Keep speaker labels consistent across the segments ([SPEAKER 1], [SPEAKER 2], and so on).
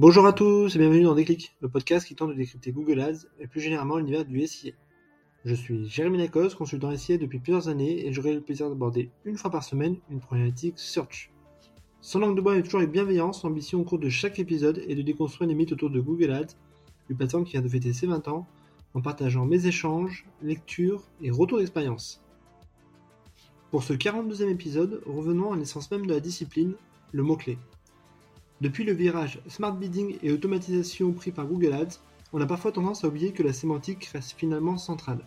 [SPEAKER 1] Bonjour à tous et bienvenue dans Déclic, le podcast qui tente de décrypter Google Ads et plus généralement l'univers du SIA. Je suis Jérémy Lacoste, consultant SIA depuis plusieurs années et j'aurai le plaisir d'aborder une fois par semaine une problématique search. Sans langue de bois et toujours avec bienveillance, l'ambition au cours de chaque épisode est de déconstruire les mythes autour de Google Ads, une plateforme qui vient de fêter ses 20 ans, en partageant mes échanges, lectures et retours d'expérience. Pour ce 42e épisode, revenons à l'essence même de la discipline, le mot-clé. Depuis le virage smart bidding et automatisation pris par Google Ads, on a parfois tendance à oublier que la sémantique reste finalement centrale.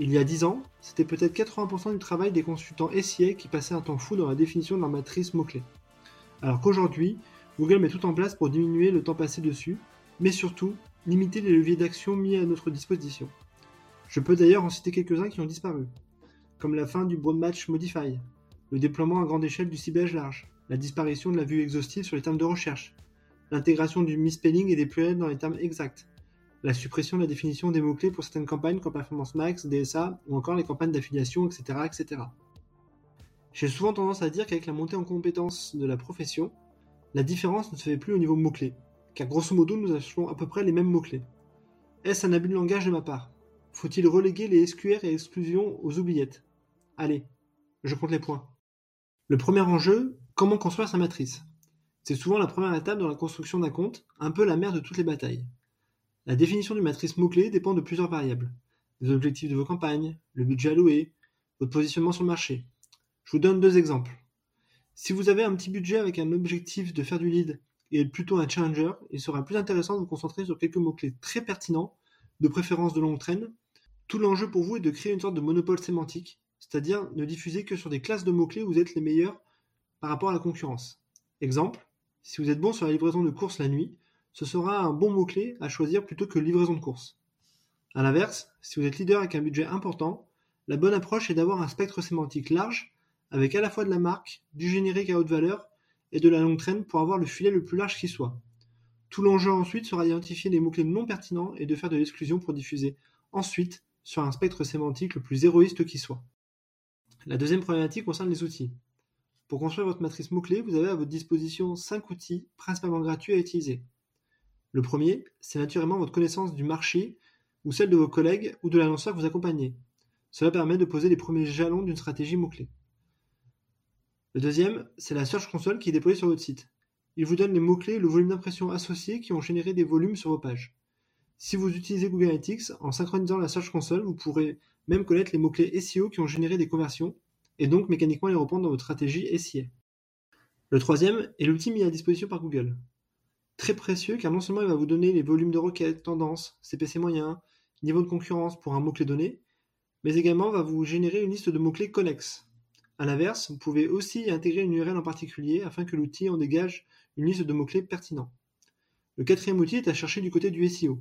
[SPEAKER 1] Il y a 10 ans, c'était peut-être 80% du travail des consultants SIA qui passaient un temps fou dans la définition de leur matrice mot-clé. Alors qu'aujourd'hui, Google met tout en place pour diminuer le temps passé dessus, mais surtout limiter les leviers d'action mis à notre disposition. Je peux d'ailleurs en citer quelques-uns qui ont disparu, comme la fin du Broad Match Modify, le déploiement à grande échelle du ciblage large, la disparition de la vue exhaustive sur les termes de recherche, l'intégration du misspelling et des pluriels dans les termes exacts, la suppression de la définition des mots-clés pour certaines campagnes comme Performance Max, DSA ou encore les campagnes d'affiliation, etc., etc. J'ai souvent tendance à dire qu'avec la montée en compétence de la profession, la différence ne se fait plus au niveau mots-clés, car grosso modo nous achetons à peu près les mêmes mots-clés. Est-ce un abus de langage de ma part? Faut-il reléguer les SQR et exclusions aux oubliettes? Allez, je compte les points. Le premier enjeu, Comment construire sa matrice C'est souvent la première étape dans la construction d'un compte, un peu la mère de toutes les batailles. La définition d'une matrice mot-clé dépend de plusieurs variables. Les objectifs de vos campagnes, le budget alloué, votre positionnement sur le marché. Je vous donne deux exemples. Si vous avez un petit budget avec un objectif de faire du lead et être plutôt un challenger, il sera plus intéressant de vous concentrer sur quelques mots-clés très pertinents, de préférence de longue traîne. Tout l'enjeu pour vous est de créer une sorte de monopole sémantique, c'est-à-dire ne diffuser que sur des classes de mots-clés où vous êtes les meilleurs par rapport à la concurrence. Exemple, si vous êtes bon sur la livraison de courses la nuit, ce sera un bon mot-clé à choisir plutôt que livraison de courses. A l'inverse, si vous êtes leader avec un budget important, la bonne approche est d'avoir un spectre sémantique large, avec à la fois de la marque, du générique à haute valeur et de la longue traîne pour avoir le filet le plus large qui soit. Tout l'enjeu ensuite sera d'identifier les mots-clés non pertinents et de faire de l'exclusion pour diffuser ensuite sur un spectre sémantique le plus héroïste qui soit. La deuxième problématique concerne les outils. Pour construire votre matrice mot-clé, vous avez à votre disposition 5 outils principalement gratuits à utiliser. Le premier, c'est naturellement votre connaissance du marché ou celle de vos collègues ou de l'annonceur que vous accompagnez. Cela permet de poser les premiers jalons d'une stratégie mot-clé. Le deuxième, c'est la Search Console qui est déployée sur votre site. Il vous donne les mots-clés et le volume d'impression associés qui ont généré des volumes sur vos pages. Si vous utilisez Google Analytics, en synchronisant la Search Console, vous pourrez même connaître les mots-clés SEO qui ont généré des conversions et donc mécaniquement les reprendre dans votre stratégie SIA. Le troisième est l'outil mis à disposition par Google. Très précieux car non seulement il va vous donner les volumes de requêtes, tendances, CPC moyen, niveau de concurrence pour un mot-clé donné, mais également va vous générer une liste de mots-clés connexes. A l'inverse, vous pouvez aussi intégrer une URL en particulier afin que l'outil en dégage une liste de mots-clés pertinents. Le quatrième outil est à chercher du côté du SEO.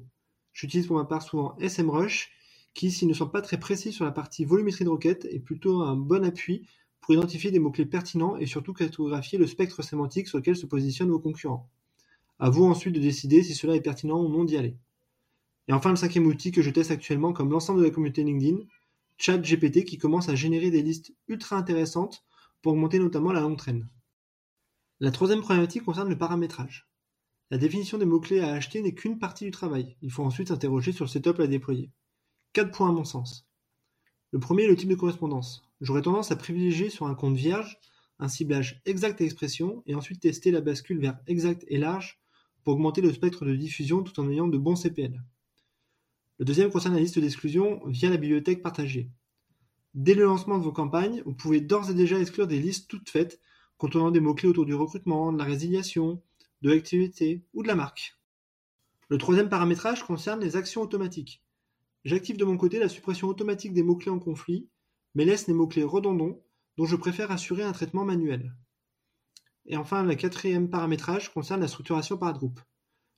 [SPEAKER 1] J'utilise pour ma part souvent SMrush qui, s'ils ne sont pas très précis sur la partie volumétrie de requête, est plutôt un bon appui pour identifier des mots-clés pertinents et surtout cartographier le spectre sémantique sur lequel se positionnent vos concurrents. À vous ensuite de décider si cela est pertinent ou non d'y aller. Et enfin, le cinquième outil que je teste actuellement, comme l'ensemble de la communauté LinkedIn, ChatGPT, qui commence à générer des listes ultra intéressantes pour augmenter notamment la longue traîne. La troisième problématique concerne le paramétrage. La définition des mots-clés à acheter n'est qu'une partie du travail. Il faut ensuite s'interroger sur le setup à déployer. Quatre points à mon sens. Le premier est le type de correspondance. J'aurais tendance à privilégier sur un compte vierge un ciblage exact à expression et ensuite tester la bascule vers exact et large pour augmenter le spectre de diffusion tout en ayant de bons CPL. Le deuxième concerne la liste d'exclusion via la bibliothèque partagée. Dès le lancement de vos campagnes, vous pouvez d'ores et déjà exclure des listes toutes faites contenant des mots-clés autour du recrutement, de la résiliation, de l'activité ou de la marque. Le troisième paramétrage concerne les actions automatiques. J'active de mon côté la suppression automatique des mots-clés en conflit, mais laisse les mots-clés redondants dont je préfère assurer un traitement manuel. Et enfin, le quatrième paramétrage concerne la structuration par groupe.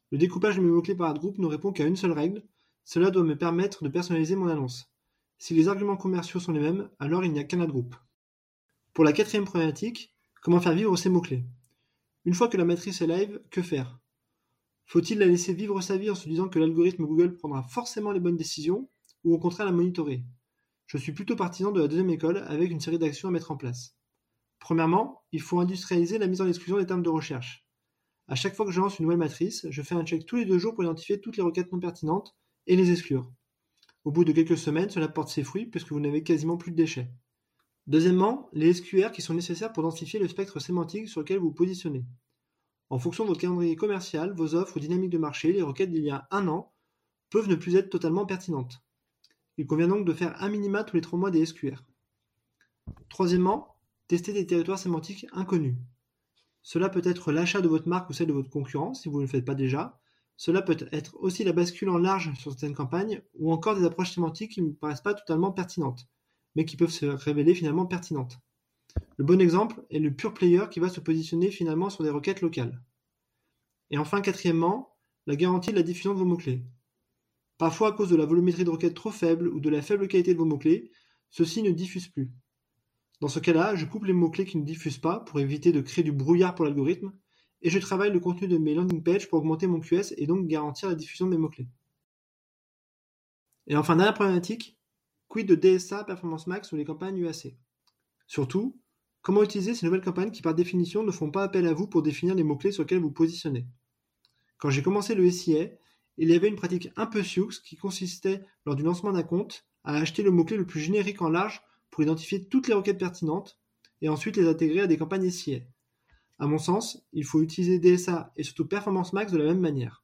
[SPEAKER 1] Le découpage de mes mots-clés par groupe ne répond qu'à une seule règle, cela doit me permettre de personnaliser mon annonce. Si les arguments commerciaux sont les mêmes, alors il n'y a qu'un groupe. Pour la quatrième problématique, comment faire vivre ces mots-clés? Une fois que la matrice est live, que faire? Faut-il la laisser vivre sa vie en se disant que l'algorithme Google prendra forcément les bonnes décisions, ou au contraire la monitorer? Je suis plutôt partisan de la deuxième école avec une série d'actions à mettre en place. Premièrement, il faut industrialiser la mise en exclusion des termes de recherche. À chaque fois que je lance une nouvelle matrice, je fais un check tous les deux jours pour identifier toutes les requêtes non pertinentes et les exclure. Au bout de quelques semaines, cela porte ses fruits puisque vous n'avez quasiment plus de déchets. Deuxièmement, les SQR qui sont nécessaires pour densifier le spectre sémantique sur lequel vous vous positionnez. En fonction de votre calendrier commercial, vos offres ou dynamiques de marché, les requêtes d'il y a un an peuvent ne plus être totalement pertinentes. Il convient donc de faire un minima tous les trois mois des SQR. Troisièmement, tester des territoires sémantiques inconnus. Cela peut être l'achat de votre marque ou celle de votre concurrent si vous ne le faites pas déjà. Cela peut être aussi la bascule en large sur certaines campagnes ou encore des approches sémantiques qui ne paraissent pas totalement pertinentes, mais qui peuvent se révéler finalement pertinentes. Le bon exemple est le pure player qui va se positionner finalement sur des requêtes locales. Et enfin, quatrièmement, la garantie de la diffusion de vos mots-clés. Parfois, à cause de la volumétrie de requêtes trop faible ou de la faible qualité de vos mots-clés, ceux-ci ne diffusent plus. Dans ce cas-là, je coupe les mots-clés qui ne diffusent pas pour éviter de créer du brouillard pour l'algorithme, et je travaille le contenu de mes landing pages pour augmenter mon QS et donc garantir la diffusion de mes mots-clés. Et enfin, dernière problématique, quid de DSA, Performance Max ou les campagnes UAC Surtout, comment utiliser ces nouvelles campagnes qui par définition ne font pas appel à vous pour définir les mots-clés sur lesquels vous positionnez? Quand j'ai commencé le SIA, il y avait une pratique un peu sioux qui consistait, lors du lancement d'un compte, à acheter le mot-clé le plus générique en large pour identifier toutes les requêtes pertinentes et ensuite les intégrer à des campagnes SIA. À mon sens, il faut utiliser DSA et surtout Performance Max de la même manière.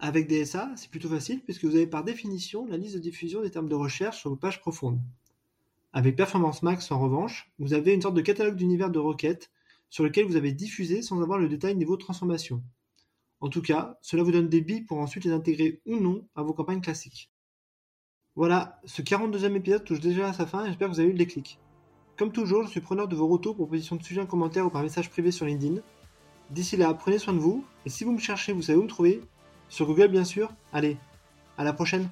[SPEAKER 1] Avec DSA, c'est plutôt facile puisque vous avez par définition la liste de diffusion des termes de recherche sur vos pages profondes. Avec Performance Max, en revanche, vous avez une sorte de catalogue d'univers de requêtes sur lequel vous avez diffusé sans avoir le détail niveau transformation. En tout cas, cela vous donne des billes pour ensuite les intégrer ou non à vos campagnes classiques. Voilà, ce 42e épisode touche déjà à sa fin et j'espère que vous avez eu le déclic. Comme toujours, je suis preneur de vos retours, propositions de sujets en commentaire ou par message privé sur LinkedIn. D'ici là, prenez soin de vous, et si vous me cherchez, vous savez où me trouver. Sur Google bien sûr. Allez, à la prochaine